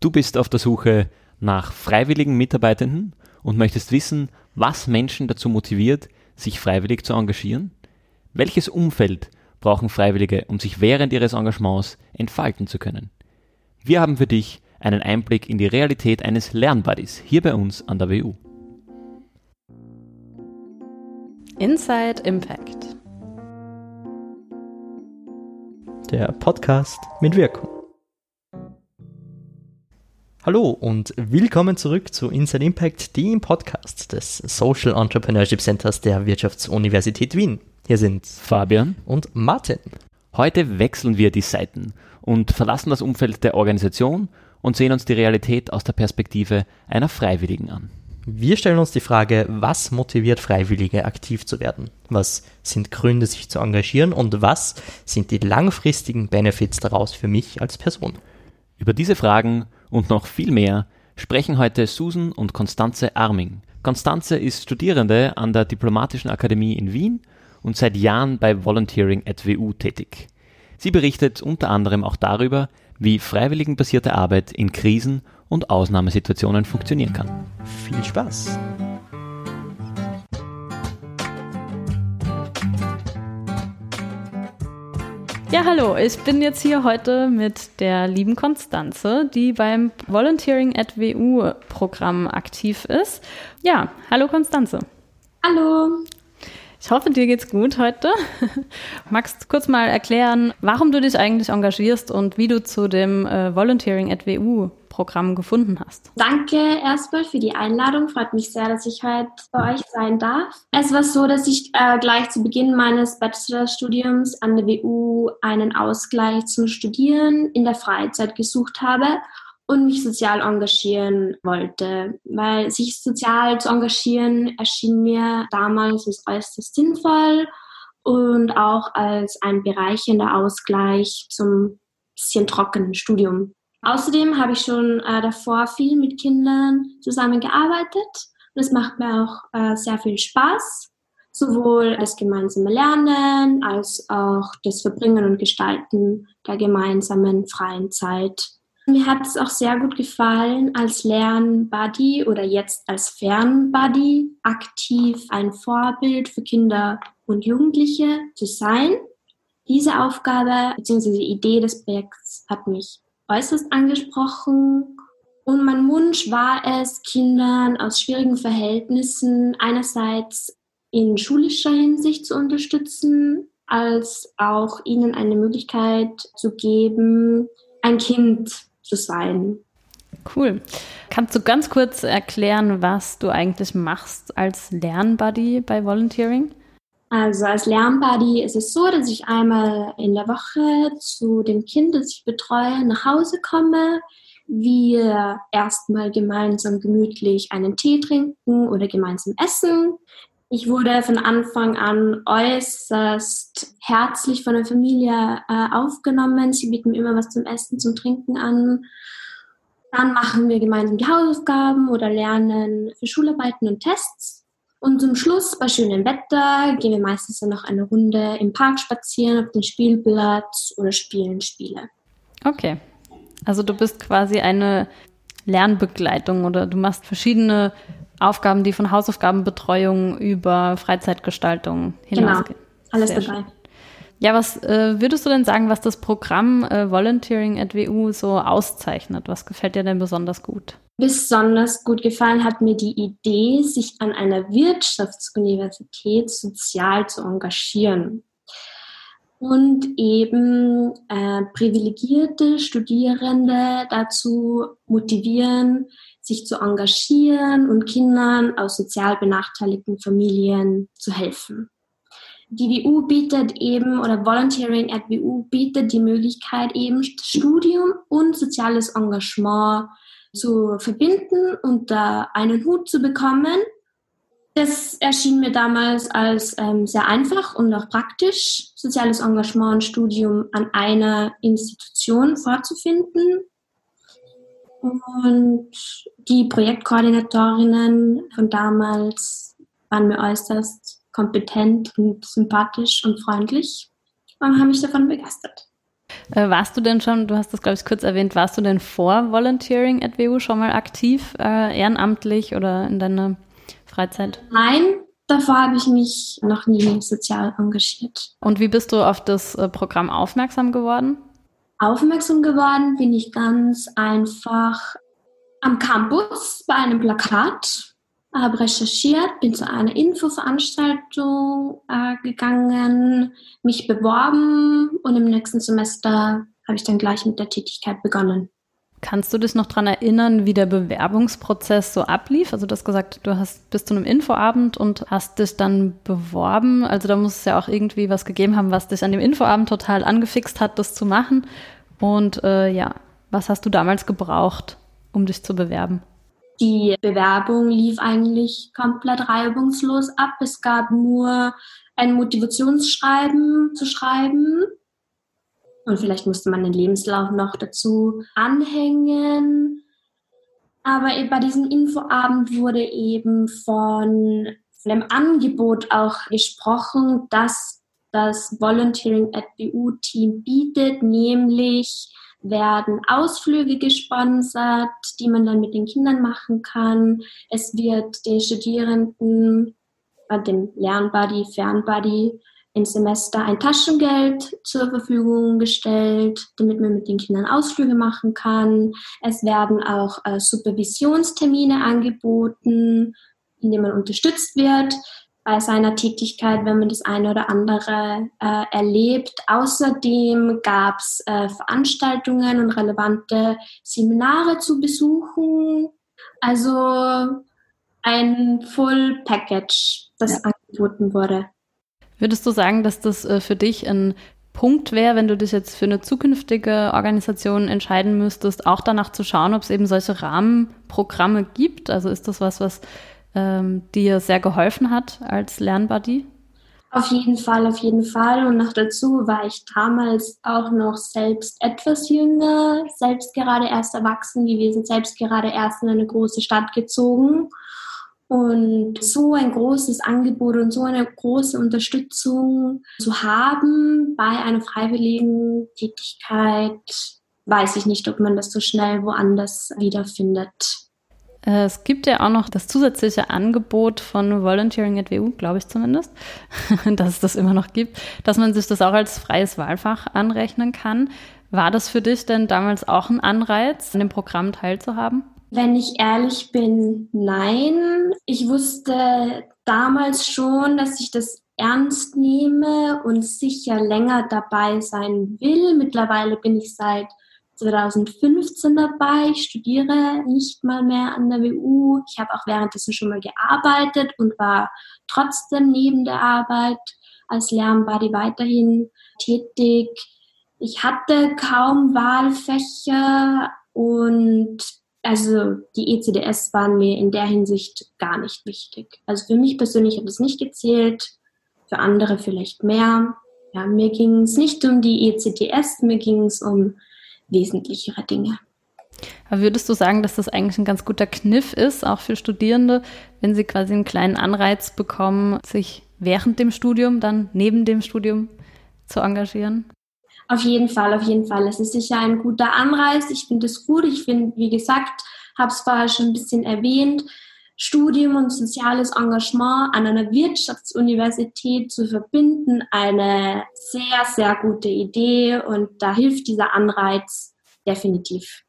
Du bist auf der Suche nach freiwilligen Mitarbeitenden und möchtest wissen, was Menschen dazu motiviert, sich freiwillig zu engagieren? Welches Umfeld brauchen Freiwillige, um sich während ihres Engagements entfalten zu können? Wir haben für dich einen Einblick in die Realität eines Lernbuddies hier bei uns an der WU. Inside Impact. Der Podcast mit Wirkung. Hallo und willkommen zurück zu Inside Impact, dem Podcast des Social Entrepreneurship Centers der Wirtschaftsuniversität Wien. Hier sind Fabian und Martin. Heute wechseln wir die Seiten und verlassen das Umfeld der Organisation und sehen uns die Realität aus der Perspektive einer Freiwilligen an. Wir stellen uns die Frage, was motiviert Freiwillige aktiv zu werden? Was sind Gründe, sich zu engagieren? Und was sind die langfristigen Benefits daraus für mich als Person? Über diese Fragen und noch viel mehr sprechen heute Susan und Konstanze Arming. Konstanze ist Studierende an der Diplomatischen Akademie in Wien und seit Jahren bei Volunteering at WU tätig. Sie berichtet unter anderem auch darüber, wie freiwilligenbasierte Arbeit in Krisen und Ausnahmesituationen funktionieren kann. Viel Spaß! Ja, hallo, ich bin jetzt hier heute mit der lieben Konstanze, die beim Volunteering at WU Programm aktiv ist. Ja, hallo Konstanze. Hallo. Ich hoffe, dir geht's gut heute. Magst du kurz mal erklären, warum du dich eigentlich engagierst und wie du zu dem äh, Volunteering at WU Programm gefunden hast. Danke erstmal für die Einladung. Freut mich sehr, dass ich heute bei euch sein darf. Es war so, dass ich äh, gleich zu Beginn meines Bachelorstudiums an der WU einen Ausgleich zum Studieren in der Freizeit gesucht habe und mich sozial engagieren wollte, weil sich sozial zu engagieren erschien mir damals als äußerst sinnvoll und auch als ein bereichernder Ausgleich zum bisschen trockenen Studium. Außerdem habe ich schon äh, davor viel mit Kindern zusammengearbeitet und es macht mir auch äh, sehr viel Spaß, sowohl das gemeinsame Lernen als auch das Verbringen und Gestalten der gemeinsamen freien Zeit. Mir hat es auch sehr gut gefallen, als Lernbuddy oder jetzt als Fernbuddy aktiv ein Vorbild für Kinder und Jugendliche zu sein. Diese Aufgabe bzw. die Idee des Projekts hat mich äußerst angesprochen. Und mein Wunsch war es, Kindern aus schwierigen Verhältnissen einerseits in schulischer Hinsicht zu unterstützen, als auch ihnen eine Möglichkeit zu geben, ein Kind sein. Cool. Kannst du ganz kurz erklären, was du eigentlich machst als Lernbuddy bei Volunteering? Also als Lernbuddy ist es so, dass ich einmal in der Woche zu dem Kind, das ich betreue, nach Hause komme. Wir erstmal gemeinsam gemütlich einen Tee trinken oder gemeinsam essen. Ich wurde von Anfang an äußerst herzlich von der Familie äh, aufgenommen. Sie bieten mir immer was zum Essen, zum Trinken an. Dann machen wir gemeinsam die Hausaufgaben oder lernen für Schularbeiten und Tests. Und zum Schluss, bei schönem Wetter, gehen wir meistens dann noch eine Runde im Park spazieren, auf den Spielplatz oder spielen Spiele. Okay. Also du bist quasi eine Lernbegleitung oder du machst verschiedene Aufgaben, die von Hausaufgabenbetreuung über Freizeitgestaltung hinausgehen. Genau, alles Sehr dabei. Schön. Ja, was äh, würdest du denn sagen, was das Programm äh, Volunteering at WU so auszeichnet? Was gefällt dir denn besonders gut? Besonders gut gefallen hat mir die Idee, sich an einer Wirtschaftsuniversität sozial zu engagieren und eben äh, privilegierte Studierende dazu motivieren, sich zu engagieren und Kindern aus sozial benachteiligten Familien zu helfen. Die WU bietet eben, oder Volunteering at WU bietet die Möglichkeit eben Studium und soziales Engagement zu verbinden und da einen Hut zu bekommen. Das erschien mir damals als ähm, sehr einfach und auch praktisch, soziales Engagement und Studium an einer Institution vorzufinden. Und die Projektkoordinatorinnen von damals waren mir äußerst kompetent und sympathisch und freundlich und haben mich davon begeistert. Äh, warst du denn schon, du hast das glaube ich kurz erwähnt, warst du denn vor Volunteering at WU schon mal aktiv, äh, ehrenamtlich oder in deiner Freizeit? Nein, davor habe ich mich noch nie sozial engagiert. Und wie bist du auf das äh, Programm aufmerksam geworden? Aufmerksam geworden bin ich ganz einfach am Campus bei einem Plakat habe recherchiert, bin zu einer Infoveranstaltung äh, gegangen, mich beworben und im nächsten Semester habe ich dann gleich mit der Tätigkeit begonnen. Kannst du dich noch daran erinnern, wie der Bewerbungsprozess so ablief? Also du hast gesagt, du hast bis zu einem Infoabend und hast dich dann beworben. Also da muss es ja auch irgendwie was gegeben haben, was dich an dem Infoabend total angefixt hat, das zu machen. Und äh, ja, was hast du damals gebraucht, um dich zu bewerben? Die Bewerbung lief eigentlich komplett reibungslos ab. Es gab nur ein Motivationsschreiben zu schreiben. Und vielleicht musste man den Lebenslauf noch dazu anhängen. Aber bei diesem Infoabend wurde eben von, von einem Angebot auch gesprochen, dass das Volunteering at BU Team bietet, nämlich werden Ausflüge gesponsert, die man dann mit den Kindern machen kann. Es wird den Studierenden, äh, dem Lernbuddy, Fernbuddy, im Semester ein Taschengeld zur Verfügung gestellt, damit man mit den Kindern Ausflüge machen kann. Es werden auch äh, Supervisionstermine angeboten, in denen man unterstützt wird bei seiner Tätigkeit, wenn man das eine oder andere äh, erlebt. Außerdem gab es äh, Veranstaltungen und relevante Seminare zu besuchen. Also ein Full Package, das ja. angeboten wurde. Würdest du sagen, dass das äh, für dich ein Punkt wäre, wenn du dich jetzt für eine zukünftige Organisation entscheiden müsstest, auch danach zu schauen, ob es eben solche Rahmenprogramme gibt? Also ist das was, was ähm, dir sehr geholfen hat als Lernbuddy? Auf jeden Fall, auf jeden Fall. Und noch dazu war ich damals auch noch selbst etwas jünger, selbst gerade erst erwachsen gewesen, selbst gerade erst in eine große Stadt gezogen. Und so ein großes Angebot und so eine große Unterstützung zu haben bei einer freiwilligen Tätigkeit, weiß ich nicht, ob man das so schnell woanders wiederfindet. Äh, es gibt ja auch noch das zusätzliche Angebot von Volunteering at WU, glaube ich zumindest, dass es das immer noch gibt, dass man sich das auch als freies Wahlfach anrechnen kann. War das für dich denn damals auch ein Anreiz, an dem Programm teilzuhaben? Wenn ich ehrlich bin, nein. Ich wusste damals schon, dass ich das ernst nehme und sicher länger dabei sein will. Mittlerweile bin ich seit 2015 dabei. Ich studiere nicht mal mehr an der WU. Ich habe auch währenddessen schon mal gearbeitet und war trotzdem neben der Arbeit als Lernbuddy weiterhin tätig. Ich hatte kaum Wahlfächer und also die ECDS waren mir in der Hinsicht gar nicht wichtig. Also für mich persönlich hat es nicht gezählt, für andere vielleicht mehr. Ja, mir ging es nicht um die ECTS, mir ging es um wesentlichere Dinge. Aber würdest du sagen, dass das eigentlich ein ganz guter Kniff ist, auch für Studierende, wenn sie quasi einen kleinen Anreiz bekommen, sich während dem Studium, dann neben dem Studium zu engagieren? Auf jeden Fall, auf jeden Fall. Es ist sicher ein guter Anreiz. Ich finde es gut. Ich finde, wie gesagt, habe es vorher schon ein bisschen erwähnt, Studium und soziales Engagement an einer Wirtschaftsuniversität zu verbinden, eine sehr, sehr gute Idee und da hilft dieser Anreiz definitiv.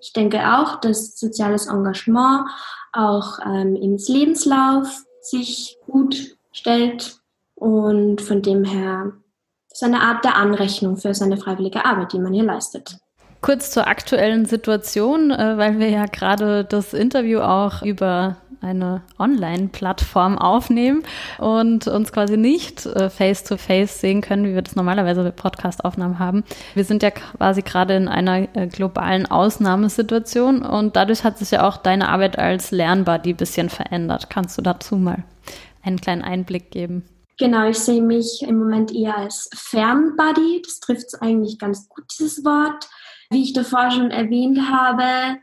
Ich denke auch, dass soziales Engagement auch ähm, ins Lebenslauf sich gut stellt und von dem her ist eine Art der Anrechnung für seine freiwillige Arbeit, die man hier leistet. Kurz zur aktuellen Situation, äh, weil wir ja gerade das Interview auch über eine Online-Plattform aufnehmen und uns quasi nicht äh, face-to-face -face sehen können, wie wir das normalerweise bei Podcast-Aufnahmen haben. Wir sind ja quasi gerade in einer äh, globalen Ausnahmesituation und dadurch hat sich ja auch deine Arbeit als Lernbuddy ein bisschen verändert. Kannst du dazu mal einen kleinen Einblick geben? Genau, ich sehe mich im Moment eher als Fernbuddy. Das trifft es eigentlich ganz gut, dieses Wort. Wie ich davor schon erwähnt habe,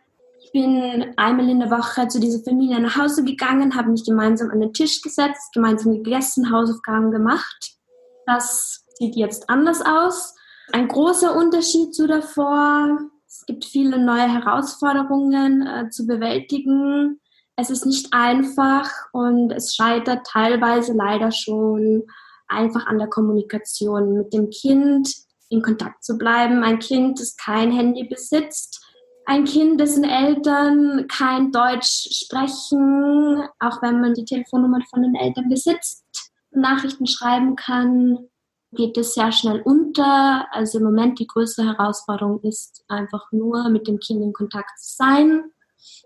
bin einmal in der Woche zu dieser Familie nach Hause gegangen, habe mich gemeinsam an den Tisch gesetzt, gemeinsam gegessen, Hausaufgaben gemacht. Das sieht jetzt anders aus. Ein großer Unterschied zu davor. Es gibt viele neue Herausforderungen äh, zu bewältigen. Es ist nicht einfach und es scheitert teilweise leider schon einfach an der Kommunikation mit dem Kind in Kontakt zu bleiben. Ein Kind, das kein Handy besitzt, ein Kind, dessen Eltern kein Deutsch sprechen, auch wenn man die Telefonnummer von den Eltern besitzt, Nachrichten schreiben kann, geht es sehr schnell unter. Also im Moment die größte Herausforderung ist einfach nur mit dem Kind in Kontakt zu sein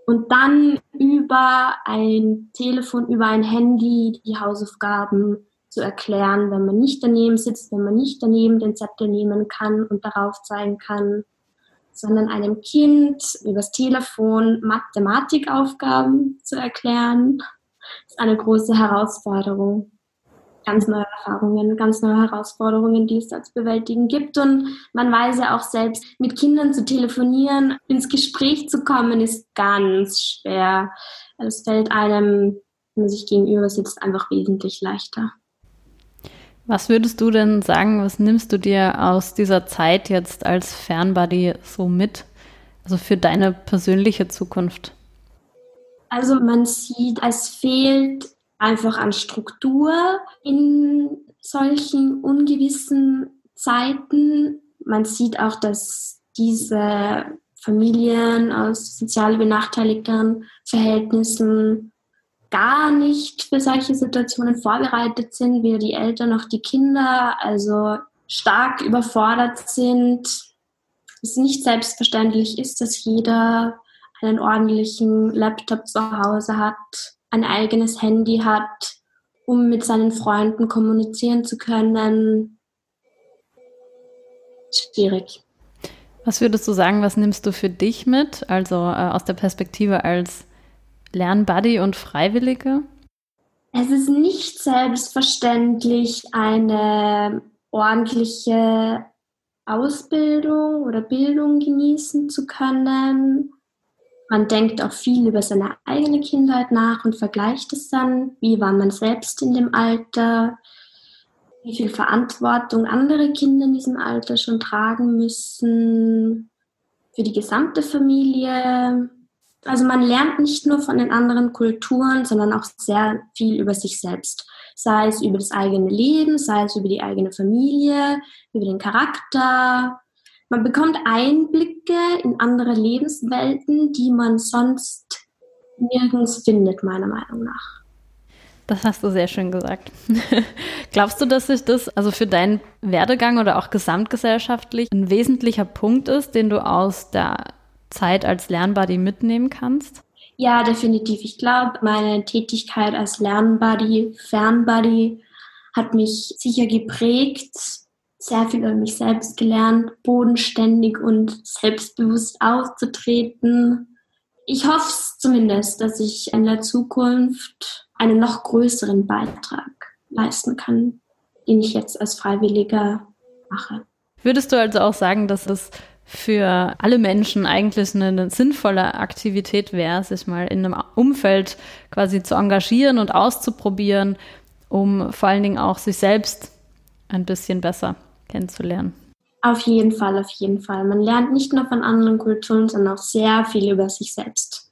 und dann über ein Telefon, über ein Handy die Hausaufgaben zu erklären, wenn man nicht daneben sitzt, wenn man nicht daneben den Zettel nehmen kann und darauf zeigen kann, sondern einem Kind übers Telefon Mathematikaufgaben zu erklären, ist eine große Herausforderung ganz neue Erfahrungen, ganz neue Herausforderungen, die es da zu bewältigen gibt. Und man weiß ja auch selbst, mit Kindern zu telefonieren, ins Gespräch zu kommen, ist ganz schwer. Es fällt einem, wenn man sich gegenüber sitzt, einfach wesentlich leichter. Was würdest du denn sagen, was nimmst du dir aus dieser Zeit jetzt als Fernbuddy so mit? Also für deine persönliche Zukunft? Also man sieht, es fehlt einfach an Struktur in solchen ungewissen Zeiten. Man sieht auch, dass diese Familien aus sozial benachteiligten Verhältnissen gar nicht für solche Situationen vorbereitet sind, weder die Eltern noch die Kinder, also stark überfordert sind. Es nicht selbstverständlich ist, dass jeder einen ordentlichen Laptop zu Hause hat, ein eigenes Handy hat, um mit seinen Freunden kommunizieren zu können. Schwierig. Was würdest du sagen, was nimmst du für dich mit, also äh, aus der Perspektive als Lernbuddy und Freiwillige? Es ist nicht selbstverständlich, eine ordentliche Ausbildung oder Bildung genießen zu können. Man denkt auch viel über seine eigene Kindheit nach und vergleicht es dann. Wie war man selbst in dem Alter? Wie viel Verantwortung andere Kinder in diesem Alter schon tragen müssen? Für die gesamte Familie. Also man lernt nicht nur von den anderen Kulturen, sondern auch sehr viel über sich selbst. Sei es über das eigene Leben, sei es über die eigene Familie, über den Charakter, man bekommt Einblicke in andere Lebenswelten, die man sonst nirgends findet, meiner Meinung nach. Das hast du sehr schön gesagt. Glaubst du, dass sich das also für deinen Werdegang oder auch gesamtgesellschaftlich ein wesentlicher Punkt ist, den du aus der Zeit als Lernbuddy mitnehmen kannst? Ja, definitiv. Ich glaube, meine Tätigkeit als Lernbuddy, Fernbuddy hat mich sicher geprägt sehr viel über mich selbst gelernt, bodenständig und selbstbewusst aufzutreten. Ich hoffe zumindest, dass ich in der Zukunft einen noch größeren Beitrag leisten kann, den ich jetzt als Freiwilliger mache. Würdest du also auch sagen, dass es für alle Menschen eigentlich eine, eine sinnvolle Aktivität wäre, sich mal in einem Umfeld quasi zu engagieren und auszuprobieren, um vor allen Dingen auch sich selbst ein bisschen besser kennenzulernen. Auf jeden Fall, auf jeden Fall. Man lernt nicht nur von anderen Kulturen, sondern auch sehr viel über sich selbst.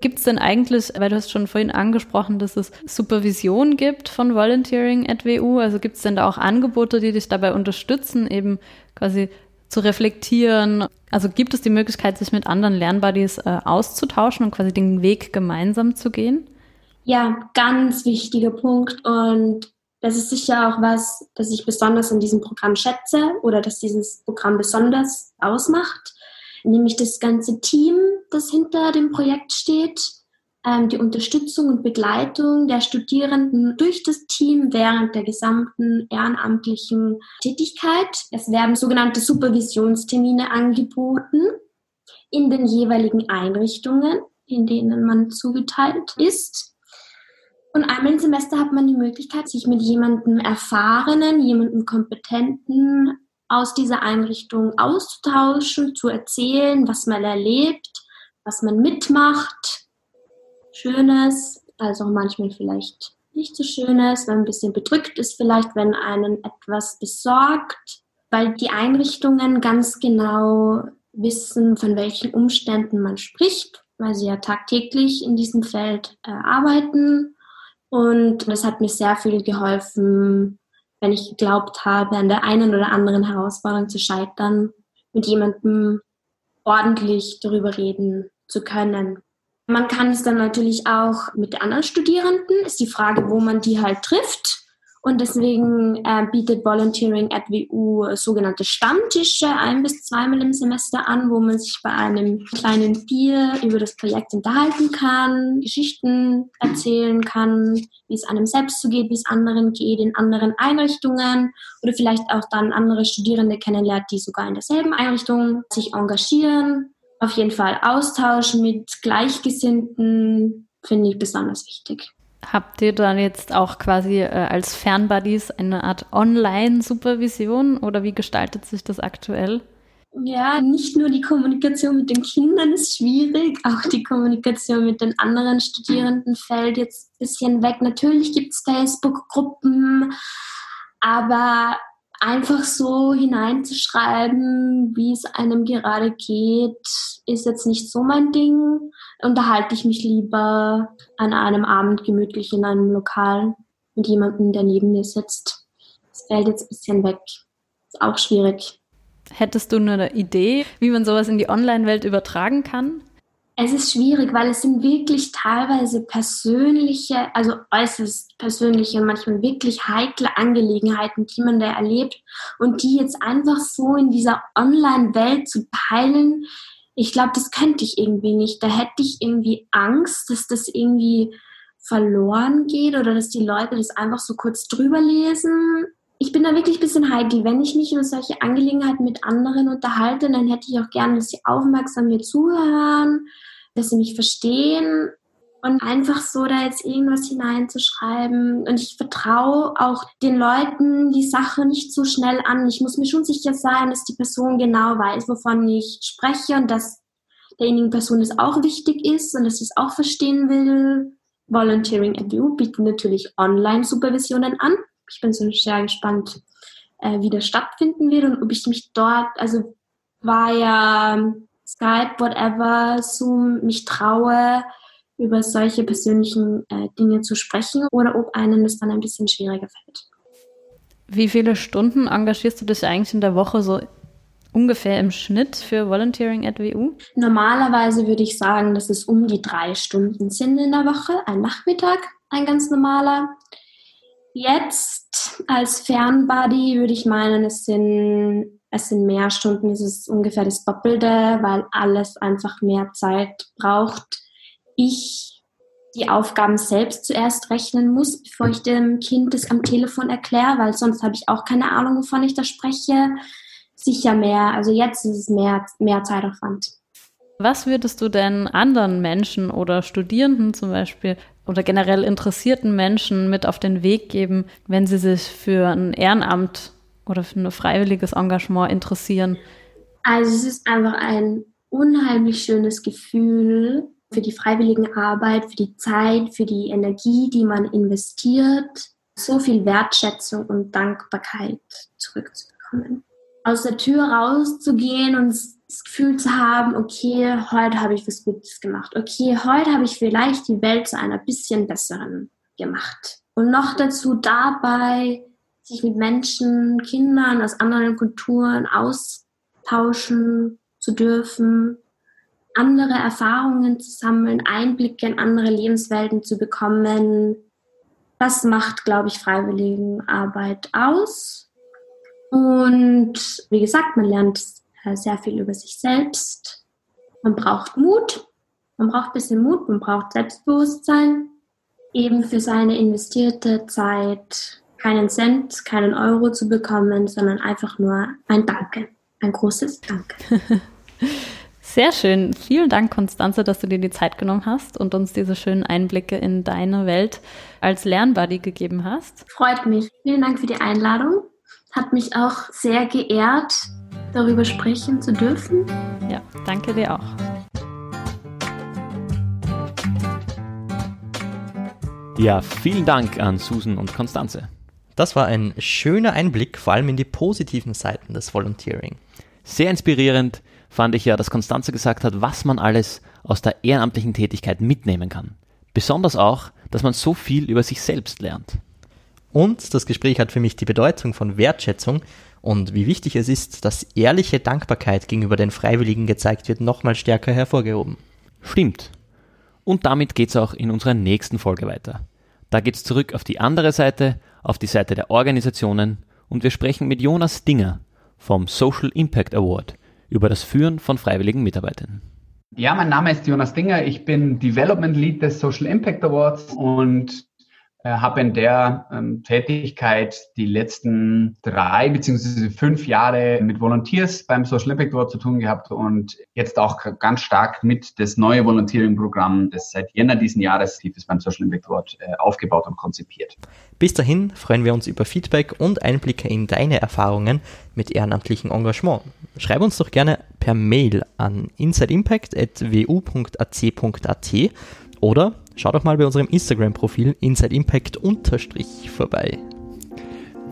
Gibt es denn eigentlich, weil du hast schon vorhin angesprochen, dass es Supervision gibt von Volunteering at WU, also gibt es denn da auch Angebote, die dich dabei unterstützen, eben quasi zu reflektieren? Also gibt es die Möglichkeit, sich mit anderen Lernbuddies äh, auszutauschen und quasi den Weg gemeinsam zu gehen? Ja, ganz wichtiger Punkt und das ist sicher auch was, das ich besonders in diesem Programm schätze oder das dieses Programm besonders ausmacht, nämlich das ganze Team, das hinter dem Projekt steht, ähm, die Unterstützung und Begleitung der Studierenden durch das Team während der gesamten ehrenamtlichen Tätigkeit. Es werden sogenannte Supervisionstermine angeboten in den jeweiligen Einrichtungen, in denen man zugeteilt ist. Und einmal im Semester hat man die Möglichkeit, sich mit jemandem Erfahrenen, jemandem Kompetenten aus dieser Einrichtung auszutauschen, zu erzählen, was man erlebt, was man mitmacht. Schönes, also manchmal vielleicht nicht so Schönes, wenn man ein bisschen bedrückt ist, vielleicht wenn einen etwas besorgt. weil die Einrichtungen ganz genau wissen, von welchen Umständen man spricht, weil sie ja tagtäglich in diesem Feld äh, arbeiten. Und das hat mir sehr viel geholfen, wenn ich geglaubt habe, an der einen oder anderen Herausforderung zu scheitern, mit jemandem ordentlich darüber reden zu können. Man kann es dann natürlich auch mit anderen Studierenden, ist die Frage, wo man die halt trifft. Und deswegen äh, bietet Volunteering at WU sogenannte Stammtische ein bis zweimal im Semester an, wo man sich bei einem kleinen Bier über das Projekt unterhalten kann, Geschichten erzählen kann, wie es einem selbst so geht, wie es anderen geht in anderen Einrichtungen oder vielleicht auch dann andere Studierende kennenlernt, die sogar in derselben Einrichtung sich engagieren. Auf jeden Fall Austausch mit Gleichgesinnten finde ich besonders wichtig. Habt ihr dann jetzt auch quasi äh, als Fernbuddies eine Art Online-Supervision oder wie gestaltet sich das aktuell? Ja, nicht nur die Kommunikation mit den Kindern ist schwierig, auch die Kommunikation mit den anderen Studierenden fällt jetzt ein bisschen weg. Natürlich gibt es Facebook-Gruppen, aber einfach so hineinzuschreiben, wie es einem gerade geht, ist jetzt nicht so mein Ding. Unterhalte ich mich lieber an einem Abend gemütlich in einem Lokal mit jemandem, der neben mir sitzt. Das fällt jetzt ein bisschen weg. Ist auch schwierig. Hättest du eine Idee, wie man sowas in die Online-Welt übertragen kann? Es ist schwierig, weil es sind wirklich teilweise persönliche, also äußerst persönliche und manchmal wirklich heikle Angelegenheiten, die man da erlebt und die jetzt einfach so in dieser Online-Welt zu teilen, ich glaube, das könnte ich irgendwie nicht. Da hätte ich irgendwie Angst, dass das irgendwie verloren geht oder dass die Leute das einfach so kurz drüber lesen. Ich bin da wirklich ein bisschen heikel. Wenn ich mich über solche Angelegenheiten mit anderen unterhalte, dann hätte ich auch gerne, dass sie aufmerksam mir zuhören, dass sie mich verstehen und einfach so da jetzt irgendwas hineinzuschreiben. Und ich vertraue auch den Leuten die Sache nicht so schnell an. Ich muss mir schon sicher sein, dass die Person genau weiß, wovon ich spreche und dass derjenigen Person es auch wichtig ist und dass sie es auch verstehen will. Volunteering at You bietet natürlich Online-Supervisionen an. Ich bin so sehr gespannt, äh, wie das stattfinden wird und ob ich mich dort, also war ja Skype, whatever, Zoom, mich traue, über solche persönlichen äh, Dinge zu sprechen oder ob einem das dann ein bisschen schwieriger fällt. Wie viele Stunden engagierst du dich eigentlich in der Woche so ungefähr im Schnitt für Volunteering at WU? Normalerweise würde ich sagen, dass es um die drei Stunden sind in der Woche, ein Nachmittag, ein ganz normaler. Jetzt als Fernbuddy würde ich meinen, es sind, es sind mehr Stunden, es ist ungefähr das Doppelte, weil alles einfach mehr Zeit braucht. Ich die Aufgaben selbst zuerst rechnen muss, bevor ich dem Kind das am Telefon erkläre, weil sonst habe ich auch keine Ahnung, wovon ich da spreche. Sicher mehr, also jetzt ist es mehr, mehr Zeitaufwand. Was würdest du denn anderen Menschen oder Studierenden zum Beispiel oder generell interessierten Menschen mit auf den Weg geben, wenn sie sich für ein Ehrenamt oder für ein freiwilliges Engagement interessieren? Also es ist einfach ein unheimlich schönes Gefühl für die freiwillige Arbeit, für die Zeit, für die Energie, die man investiert, so viel Wertschätzung und Dankbarkeit zurückzubekommen. Aus der Tür rauszugehen und das Gefühl zu haben, okay, heute habe ich was Gutes gemacht. Okay, heute habe ich vielleicht die Welt zu einer bisschen besseren gemacht. Und noch dazu dabei, sich mit Menschen, Kindern aus anderen Kulturen austauschen zu dürfen, andere Erfahrungen zu sammeln, Einblicke in andere Lebenswelten zu bekommen. Das macht, glaube ich, Freiwilligenarbeit aus. Und wie gesagt, man lernt sehr viel über sich selbst. Man braucht Mut, man braucht ein bisschen Mut, man braucht Selbstbewusstsein, eben für seine investierte Zeit keinen Cent, keinen Euro zu bekommen, sondern einfach nur ein Danke, ein großes Danke. Sehr schön. Vielen Dank, Konstanze, dass du dir die Zeit genommen hast und uns diese schönen Einblicke in deine Welt als Lernbuddy gegeben hast. Freut mich. Vielen Dank für die Einladung. Hat mich auch sehr geehrt, darüber sprechen zu dürfen. Ja, danke dir auch. Ja, vielen Dank an Susan und Konstanze. Das war ein schöner Einblick, vor allem in die positiven Seiten des Volunteering. Sehr inspirierend fand ich ja, dass Konstanze gesagt hat, was man alles aus der ehrenamtlichen Tätigkeit mitnehmen kann. Besonders auch, dass man so viel über sich selbst lernt. Und das Gespräch hat für mich die Bedeutung von Wertschätzung und wie wichtig es ist, dass ehrliche Dankbarkeit gegenüber den Freiwilligen gezeigt wird, nochmal stärker hervorgehoben. Stimmt. Und damit geht's auch in unserer nächsten Folge weiter. Da geht's zurück auf die andere Seite, auf die Seite der Organisationen und wir sprechen mit Jonas Dinger vom Social Impact Award über das Führen von freiwilligen Mitarbeitern. Ja, mein Name ist Jonas Dinger. Ich bin Development Lead des Social Impact Awards und habe in der ähm, Tätigkeit die letzten drei beziehungsweise fünf Jahre mit Volunteers beim Social Impact Award zu tun gehabt und jetzt auch ganz stark mit das neue Volunteering-Programm, das seit Jänner diesen Jahres ist beim Social Impact Award äh, aufgebaut und konzipiert. Bis dahin freuen wir uns über Feedback und Einblicke in deine Erfahrungen mit ehrenamtlichem Engagement. Schreib uns doch gerne per Mail an insideimpact.wu.ac.at oder schau doch mal bei unserem Instagram-Profil InsideImpact vorbei.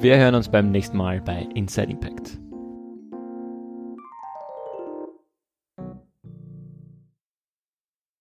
Wir hören uns beim nächsten Mal bei Inside Impact.